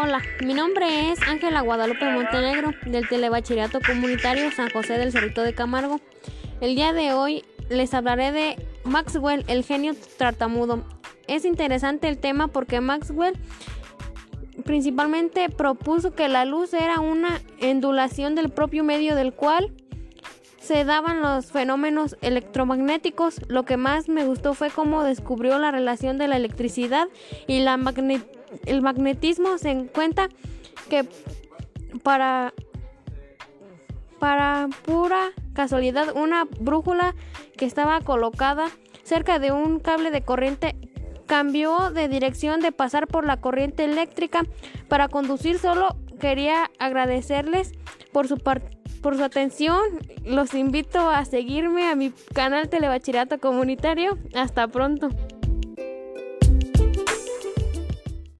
Hola, mi nombre es Ángela Guadalupe Montenegro del Telebachillerato Comunitario San José del Cerrito de Camargo. El día de hoy les hablaré de Maxwell, el genio tartamudo. Es interesante el tema porque Maxwell principalmente propuso que la luz era una ondulación del propio medio del cual se daban los fenómenos electromagnéticos. Lo que más me gustó fue cómo descubrió la relación de la electricidad y la el magnetismo se encuentra que para para pura casualidad una brújula que estaba colocada cerca de un cable de corriente cambió de dirección de pasar por la corriente eléctrica para conducir solo quería agradecerles por su por su atención los invito a seguirme a mi canal Telebachirato Comunitario. Hasta pronto